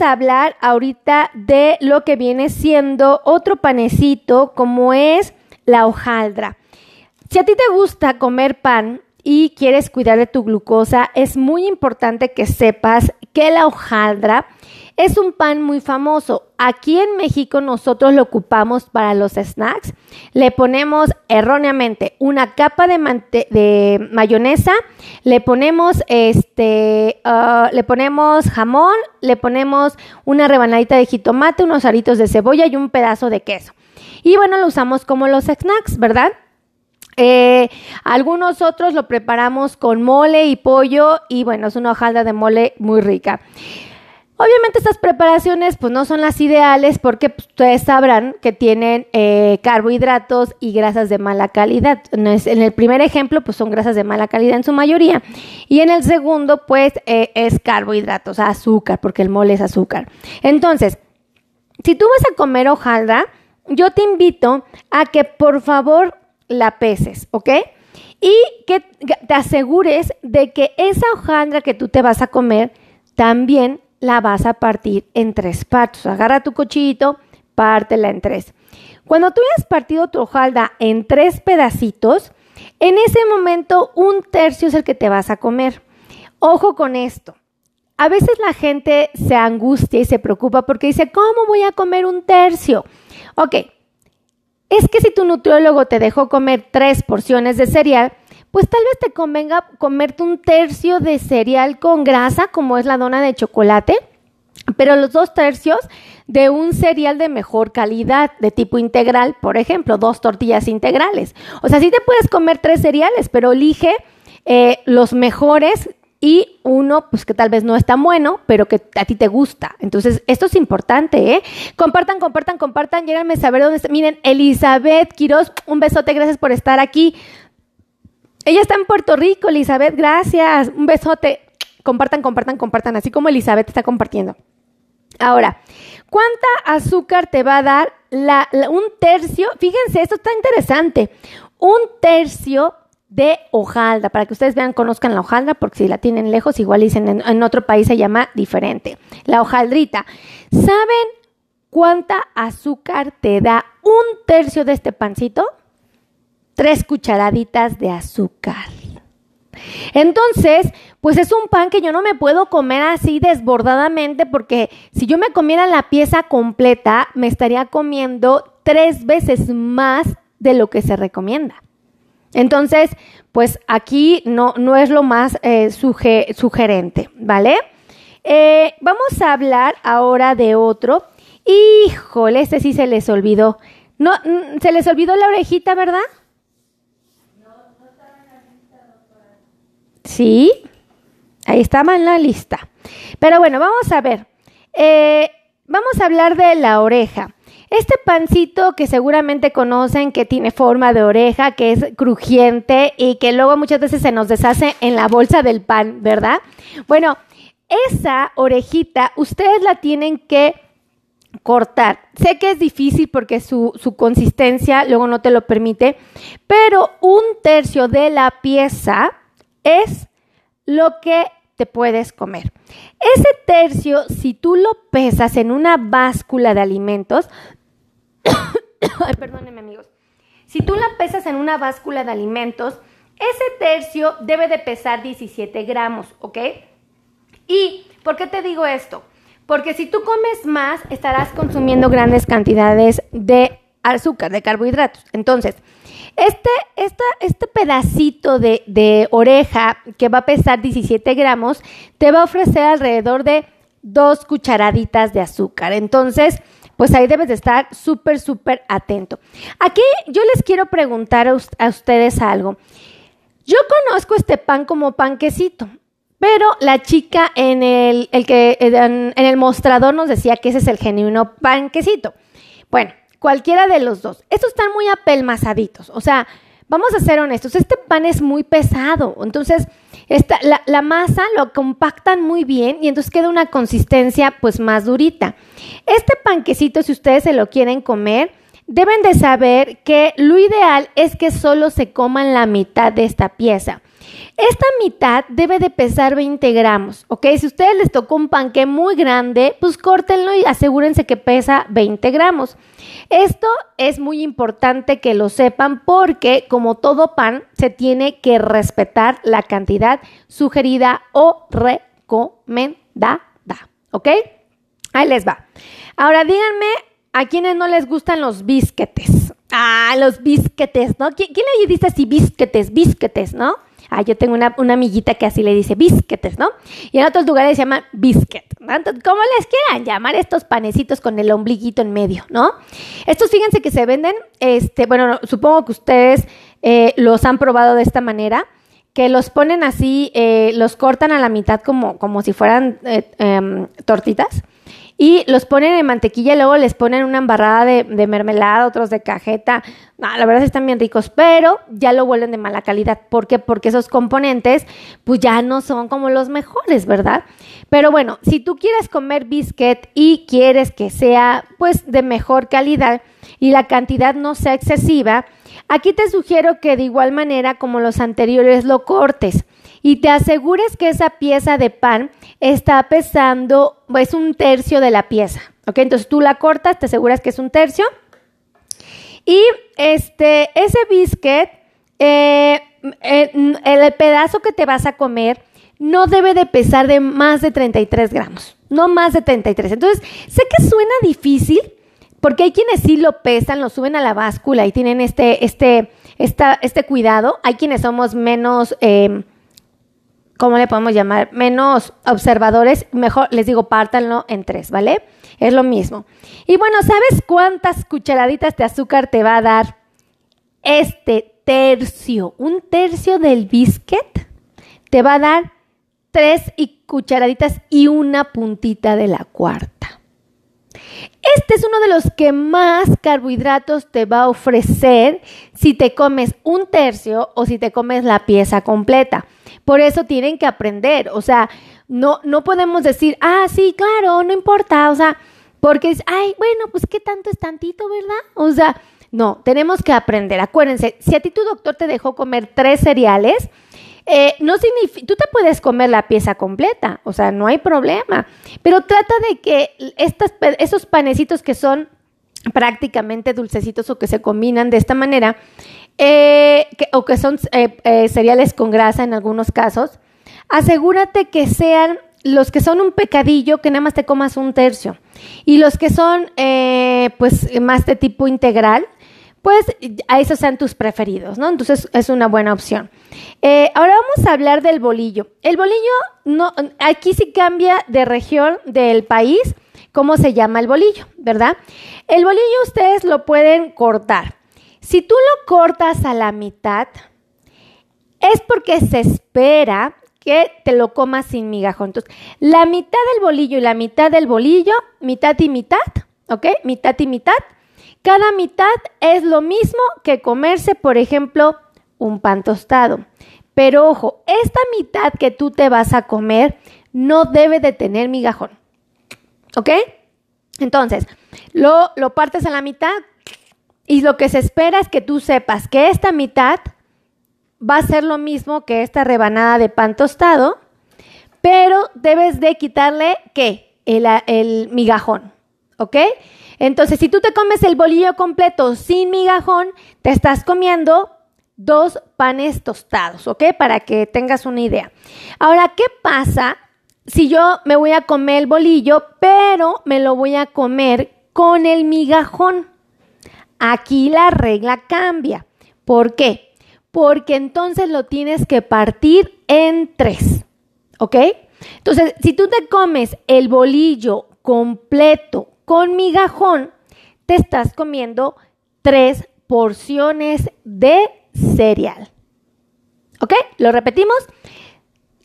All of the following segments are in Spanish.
a hablar ahorita de lo que viene siendo otro panecito como es la hojaldra. Si a ti te gusta comer pan y quieres cuidar de tu glucosa, es muy importante que sepas que la hojaldra es un pan muy famoso. Aquí en México nosotros lo ocupamos para los snacks. Le ponemos erróneamente una capa de, mayonesa, le ponemos este, ah, le ponemos jamón, le ponemos una rebanadita de jitomate, unos aritos de cebolla y un pedazo de queso. Y bueno, lo usamos como los snacks, ¿verdad? Eh, algunos otros lo preparamos con mole y pollo y bueno, es una hojaldra de mole muy rica. Obviamente estas preparaciones pues no son las ideales porque pues, ustedes sabrán que tienen eh, carbohidratos y grasas de mala calidad. En el primer ejemplo pues son grasas de mala calidad en su mayoría y en el segundo pues eh, es carbohidratos, azúcar, porque el mole es azúcar. Entonces, si tú vas a comer hojaldra, yo te invito a que por favor la peses, ¿ok? Y que te asegures de que esa hojaldra que tú te vas a comer también la vas a partir en tres partes. Agarra tu cochito, pártela en tres. Cuando tú hayas partido tu hojaldra en tres pedacitos, en ese momento un tercio es el que te vas a comer. Ojo con esto. A veces la gente se angustia y se preocupa porque dice, ¿cómo voy a comer un tercio? Ok, es que si tu nutriólogo te dejó comer tres porciones de cereal, pues tal vez te convenga comerte un tercio de cereal con grasa, como es la dona de chocolate, pero los dos tercios de un cereal de mejor calidad, de tipo integral, por ejemplo, dos tortillas integrales. O sea, sí te puedes comer tres cereales, pero elige eh, los mejores y uno, pues que tal vez no es tan bueno, pero que a ti te gusta. Entonces, esto es importante, ¿eh? Compartan, compartan, compartan, lléganme a saber dónde está. Miren, Elizabeth Quiroz, un besote, gracias por estar aquí. Ella está en Puerto Rico, Elizabeth, gracias. Un besote. Compartan, compartan, compartan, así como Elizabeth está compartiendo. Ahora, ¿cuánta azúcar te va a dar un tercio? Fíjense, esto está interesante. Un tercio de hojaldra, para que ustedes vean, conozcan la hojaldra, porque si la tienen lejos, igual dicen en, en otro país se llama diferente. La hojaldrita. ¿Saben cuánta azúcar te da un tercio de este pancito? Tres cucharaditas de azúcar. Entonces, pues es un pan que yo no me puedo comer así desbordadamente porque si yo me comiera la pieza completa, me estaría comiendo tres veces más de lo que se recomienda. Entonces, pues aquí no, no es lo más eh, sugerente, ¿vale? Eh, vamos a hablar ahora de otro. Híjole, este sí se les olvidó. No, mm, se les olvidó la orejita, ¿verdad? Sí, ahí estaba en la lista. Pero bueno, vamos a ver. Eh, vamos a hablar de la oreja. Este pancito que seguramente conocen que tiene forma de oreja, que es crujiente y que luego muchas veces se nos deshace en la bolsa del pan, ¿verdad? Bueno, esa orejita ustedes la tienen que cortar. Sé que es difícil porque su, su, consistencia luego no te lo permite, pero un tercio de la pieza es lo que te puedes comer. Ese tercio, si tú lo pesas en una báscula de alimentos, perdónenme amigos, si tú la pesas en una báscula de alimentos, ese tercio debe de pesar 17 gramos, ¿ok? ¿Y por qué te digo esto? Porque si tú comes más, estarás consumiendo grandes cantidades de azúcar, de carbohidratos. Entonces, este, este pedacito de, de, oreja que va a pesar 17 gramos te va a ofrecer alrededor de dos cucharaditas de azúcar. Entonces, pues ahí debes de estar súper, súper atento. Aquí yo les quiero preguntar a, ustedes algo. Yo conozco este pan como panquecito, pero la chica en el, que, en el mostrador nos decía que ese es el genuino panquecito. Bueno, cualquiera de los dos. Estos están muy apelmazaditos, o sea, vamos a ser honestos, este pan es muy pesado, entonces esta, la, la, masa lo compactan muy bien y entonces queda una consistencia pues más durita. Este panquecito, si ustedes se lo quieren comer, deben de saber que lo ideal es que solo se coman la mitad de esta pieza. Esta mitad debe de pesar 20 gramos, ¿ok? Si a ustedes les tocó un panque muy grande, pues córtenlo y asegúrense que pesa 20 gramos. Esto es muy importante que lo sepan porque como todo pan se tiene que respetar la cantidad sugerida o recomendada, ¿ok? Ahí les va. Ahora díganme a quienes no les gustan los bisquetes. Ah, los bisquetes, ¿no? ¿Quién, le dice así bisquetes, bisquetes, no? Ah, yo tengo una, amiguita que así le dice bisquetes, ¿no? Y en otros lugares se llaman biscuit, ¿no? ¿cómo les quieran llamar estos panecitos con el ombliguito en medio, ¿no? Estos, fíjense que se venden, este, bueno, supongo que ustedes eh, los han probado de esta manera, que los ponen así, eh, los cortan a la mitad como, como si fueran eh, em, tortitas y los ponen en mantequilla y luego les ponen una embarrada de, mermelada, otros de cajeta. la verdad están bien ricos, pero ya lo vuelven de mala calidad. ¿Por qué? Porque esos componentes pues ya no son como los mejores, ¿verdad? Pero bueno, si tú quieres comer biscuit y quieres que sea pues de mejor calidad y la cantidad no sea excesiva, aquí te sugiero que de igual manera como los anteriores lo cortes y te asegures que esa pieza de pan está pesando, es un tercio de la pieza, ¿ok? Entonces tú la cortas, te aseguras que es un tercio. Y este, ese biscuit, eh, eh, el pedazo que te vas a comer no debe de pesar de más de 33 gramos, no más de 33. Entonces, sé que suena difícil, porque hay quienes sí lo pesan, lo suben a la báscula y tienen este, este, este cuidado. Hay quienes somos menos... Eh, ¿cómo le podemos llamar? Menos observadores, mejor les digo, pártanlo en tres, ¿vale? Es lo mismo. Y bueno, ¿sabes cuántas cucharaditas de azúcar te va a dar este tercio? Un tercio del biscuit te va a dar tres cucharaditas y una puntita de la cuarta. Este es uno de los que más carbohidratos te va a ofrecer si te comes un tercio o si te comes la pieza completa. Por eso tienen que aprender, o sea, no, no podemos decir, ah, sí, claro, no importa, o sea, porque es, ay, bueno, pues qué tanto es tantito, ¿verdad? O sea, no, tenemos que aprender. Acuérdense, si a ti tu doctor te dejó comer tres cereales, eh, no significa, tú te puedes comer la pieza completa, o sea, no hay problema, pero trata de que estas, esos panecitos que son prácticamente dulcecitos o que se combinan de esta manera, eh, o que son eh, eh, cereales con grasa en algunos casos, asegúrate que sean los que son un pecadillo, que nada más te comas un tercio. Y los que son pues más de tipo integral, pues a esos sean tus preferidos, ¿no? Entonces es una buena opción. ahora vamos a hablar del bolillo. El bolillo, no, aquí sí cambia de región del país, cómo se llama el bolillo, ¿verdad? El bolillo ustedes lo pueden cortar. Si tú lo cortas a la mitad, es porque se espera que te lo comas sin migajón. Entonces, la mitad del bolillo y la mitad del bolillo, mitad y mitad, ¿ok? Mitad y mitad. Cada mitad es lo mismo que comerse, por ejemplo, un pan tostado. Pero ojo, esta mitad que tú te vas a comer no debe de tener migajón. ¿Ok? Entonces, lo, lo partes a la mitad, y lo que se espera es que tú sepas que esta mitad va a ser lo mismo que esta rebanada de pan tostado, pero debes de quitarle, ¿qué? El, migajón, ¿ok? Entonces, si tú te comes el bolillo completo sin migajón, te estás comiendo dos panes tostados, ¿ok? Para que tengas una idea. Ahora, ¿qué pasa si yo me voy a comer el bolillo, pero me lo voy a comer con el migajón? Aquí la regla cambia. ¿Por qué? Porque entonces lo tienes que partir en tres. ¿Ok? Entonces, si tú te comes el bolillo completo con migajón, te estás comiendo tres porciones de cereal. ¿Ok? Lo repetimos.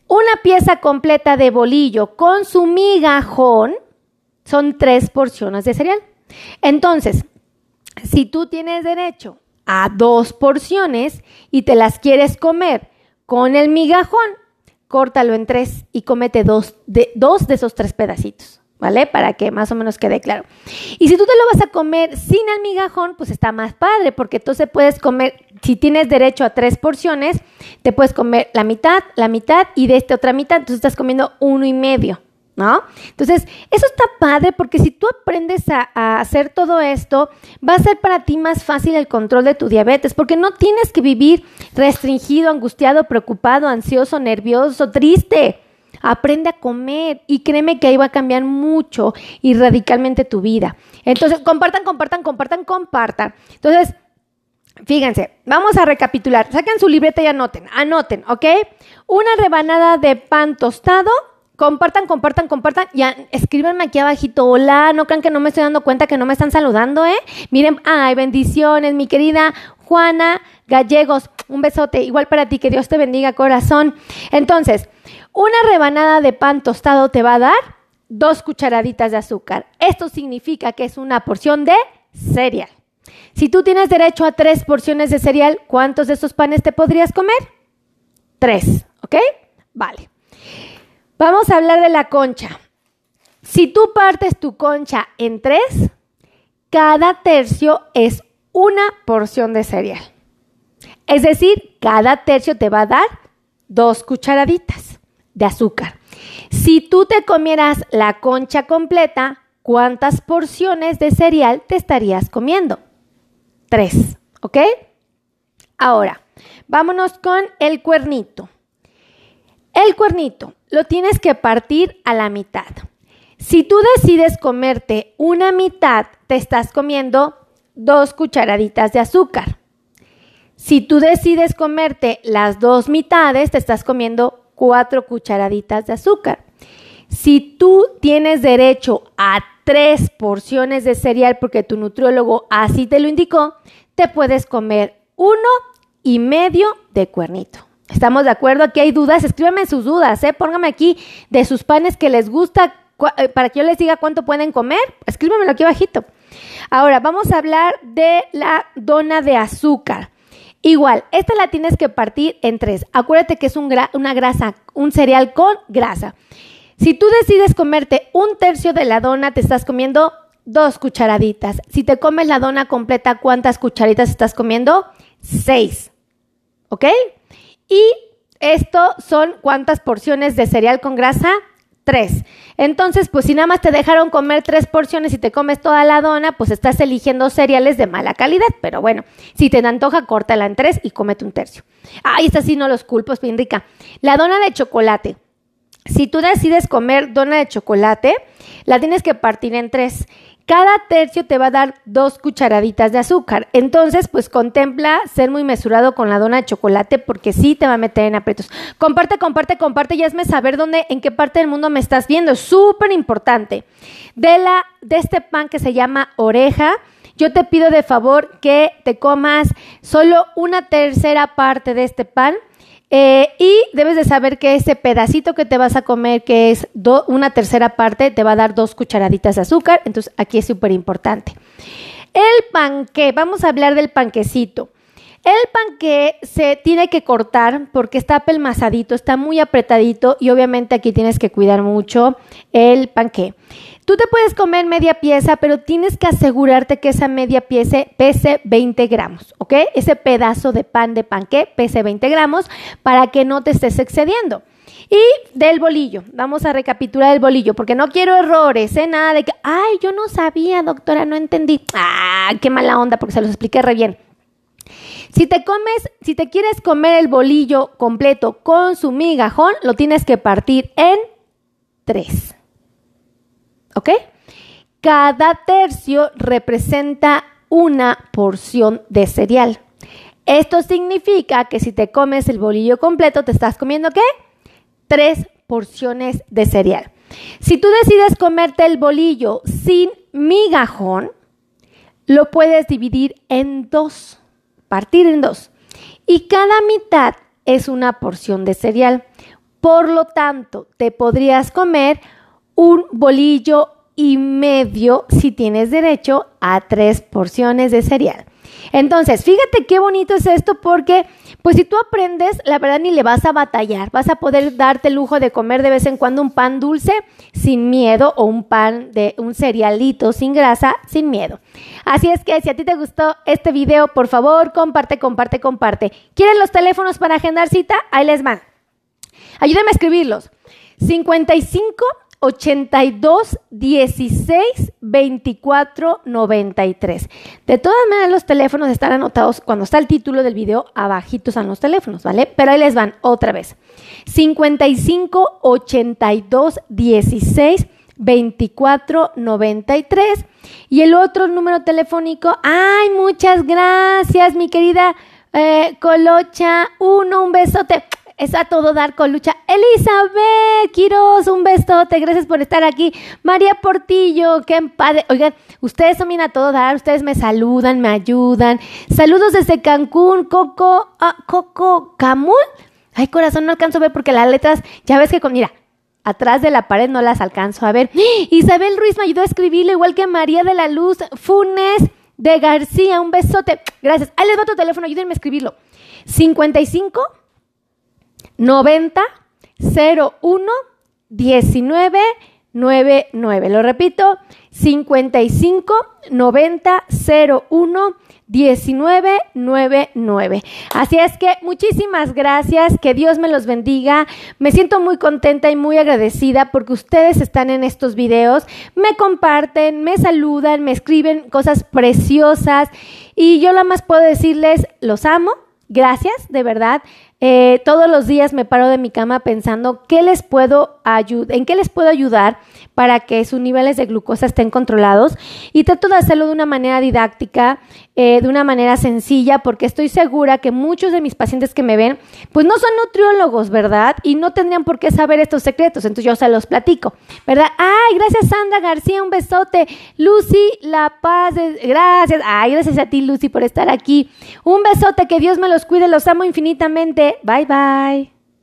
Una pieza completa de bolillo con su migajón son tres porciones de cereal. Entonces, si tú tienes derecho a dos porciones y te las quieres comer con el migajón, córtalo en tres y comete dos de, dos de esos tres pedacitos. ¿vale? Para que más o menos quede claro. Y si tú te lo vas a comer sin el migajón, pues está más padre, porque entonces puedes comer, si tienes derecho a tres porciones, te puedes comer la mitad, la mitad y de esta otra mitad, entonces estás comiendo uno y medio. ¿No? Entonces, eso está padre porque si tú aprendes a, hacer todo esto, va a ser para ti más fácil el control de tu diabetes, porque no tienes que vivir restringido, angustiado, preocupado, ansioso, nervioso, triste. Aprende a comer y créeme que ahí va a cambiar mucho y radicalmente tu vida. Entonces, compartan, compartan, compartan, compartan. Entonces, fíjense, vamos a recapitular. Saquen su libreta y anoten, anoten, ¿ok? Una rebanada de pan tostado. Compartan, compartan, compartan. Ya, escríbanme aquí abajito. Hola, no crean que no me estoy dando cuenta que no me están saludando, ¿eh? Miren, ay, bendiciones, mi querida Juana Gallegos. Un besote, igual para ti, que Dios te bendiga, corazón. Entonces, una rebanada de pan tostado te va a dar dos cucharaditas de azúcar. Esto significa que es una porción de cereal. Si tú tienes derecho a tres porciones de cereal, ¿cuántos de esos panes te podrías comer? Tres, ¿ok? Vale. Vamos a hablar de la concha. Si tú partes tu concha en tres, cada tercio es una porción de cereal. Es decir, cada tercio te va a dar dos cucharaditas de azúcar. Si tú te comieras la concha completa, ¿cuántas porciones de cereal te estarías comiendo? Tres, ¿ok? Ahora, vámonos con el cuernito. El cuernito lo tienes que partir a la mitad. Si tú decides comerte una mitad, te estás comiendo dos cucharaditas de azúcar. Si tú decides comerte las dos mitades, te estás comiendo cuatro cucharaditas de azúcar. Si tú tienes derecho a tres porciones de cereal porque tu nutriólogo así te lo indicó, te puedes comer uno y medio de cuernito. ¿Estamos de acuerdo? Aquí hay dudas. Escríbanme sus dudas, ¿eh? Pónganme aquí de sus panes que les gusta eh, para que yo les diga cuánto pueden comer. Escríbanmelo aquí abajito. Ahora, vamos a hablar de la dona de azúcar. Igual, esta la tienes que partir en tres. Acuérdate que es una grasa, un cereal con grasa. Si tú decides comerte un tercio de la dona, te estás comiendo dos cucharaditas. Si te comes la dona completa, ¿cuántas cucharitas estás comiendo? Seis. ¿Ok? Y esto son cuántas porciones de cereal con grasa? tres. Entonces, pues si nada más te dejaron comer tres porciones y te comes toda la dona, pues estás eligiendo cereales de mala calidad. Pero bueno, si te antoja, córtala en tres y cómete un tercio. Ay, esta sí no los culpo, es bien rica. La dona de chocolate. Si tú decides comer dona de chocolate, la tienes que partir en tres. Cada tercio te va a dar dos cucharaditas de azúcar. Entonces, pues contempla ser muy mesurado con la dona de chocolate porque sí te va a meter en aprietos. Comparte, comparte, comparte y hazme saber dónde, en qué parte del mundo me estás viendo. Es súper importante. De, la, de este pan que se llama oreja, yo te pido de favor que te comas solo una tercera parte de este pan eh, y debes de saber que ese pedacito que te vas a comer, que es una tercera parte, te va a dar dos cucharaditas de azúcar. Entonces aquí es súper importante. El panque, vamos a hablar del panquecito. El panque se tiene que cortar porque está pelmazadito, está muy apretadito y obviamente aquí tienes que cuidar mucho el panque. Tú te puedes comer media pieza, pero tienes que asegurarte que esa media pieza pese 20 gramos, ¿ok? Ese pedazo de pan de panque pese 20 gramos para que no te estés excediendo. Y del bolillo, vamos a recapitular el bolillo, porque no quiero errores, ¿eh? Nada de que, ay, yo no sabía, doctora, no entendí. Ah, qué mala onda, porque se los expliqué re bien. Si te comes, si te quieres comer el bolillo completo con su migajón, lo tienes que partir en tres. ¿Ok? Cada tercio representa una porción de cereal. Esto significa que si te comes el bolillo completo, te estás comiendo qué? Tres porciones de cereal. Si tú decides comerte el bolillo sin migajón, lo puedes dividir en dos, partir en dos. Y cada mitad es una porción de cereal. Por lo tanto, te podrías comer un bolillo y medio si tienes derecho a tres porciones de cereal. Entonces, fíjate qué bonito es esto porque Pues si tú aprendes, la verdad ni le vas a batallar. Vas a poder darte el lujo de comer de vez en cuando un pan dulce sin miedo o un pan de un cerealito sin grasa sin miedo. Así es que si a ti te gustó este video, por favor, comparte, comparte, comparte. ¿Quieren los teléfonos para agendar cita? Ahí les van. Ayúdenme a escribirlos. 55 82 16 24 93. De todas maneras, los teléfonos están anotados cuando está el título del video, abajitos están los teléfonos, ¿vale? Pero ahí les van otra vez. 55 82 16 24 93. Y el otro número telefónico, ay, muchas gracias, mi querida eh, Colocha. Uno, un besote es a todo dar con lucha. Elizabeth Quiroz, un besote, gracias por estar aquí. María Portillo, qué padre. Oigan, ustedes son a todo dar, ustedes me saludan, me ayudan. Saludos desde Cancún, Coco, ah, Coco Camul. Ay, corazón, no alcanzo a ver porque las letras, ya ves que con, mira, atrás de la pared no las alcanzo a ver. Isabel Ruiz me ayudó a escribirlo, igual que María de la Luz Funes de García, un besote. Gracias. Ahí les va tu teléfono, ayúdenme a escribirlo. 55 90 01 19 99. Lo repito, 55 90 01 1999. Así es que muchísimas gracias, que Dios me los bendiga. Me siento muy contenta y muy agradecida porque ustedes están en estos videos, me comparten, me saludan, me escriben cosas preciosas y yo nada más puedo decirles, los amo, gracias, de verdad. Eh, todos los días me paro de mi cama pensando qué les puedo en qué les puedo ayudar para que sus niveles de glucosa estén controlados y trato de hacerlo de una manera didáctica, eh, de una manera sencilla, porque estoy segura que muchos de mis pacientes que me ven, pues no son nutriólogos, ¿verdad? Y no tendrían por qué saber estos secretos, entonces yo se los platico, ¿verdad? Ay, gracias Sandra García, un besote. Lucy La Paz, gracias. Ay, gracias a ti Lucy por estar aquí. Un besote, que Dios me los cuide, los amo infinitamente. Bye bye.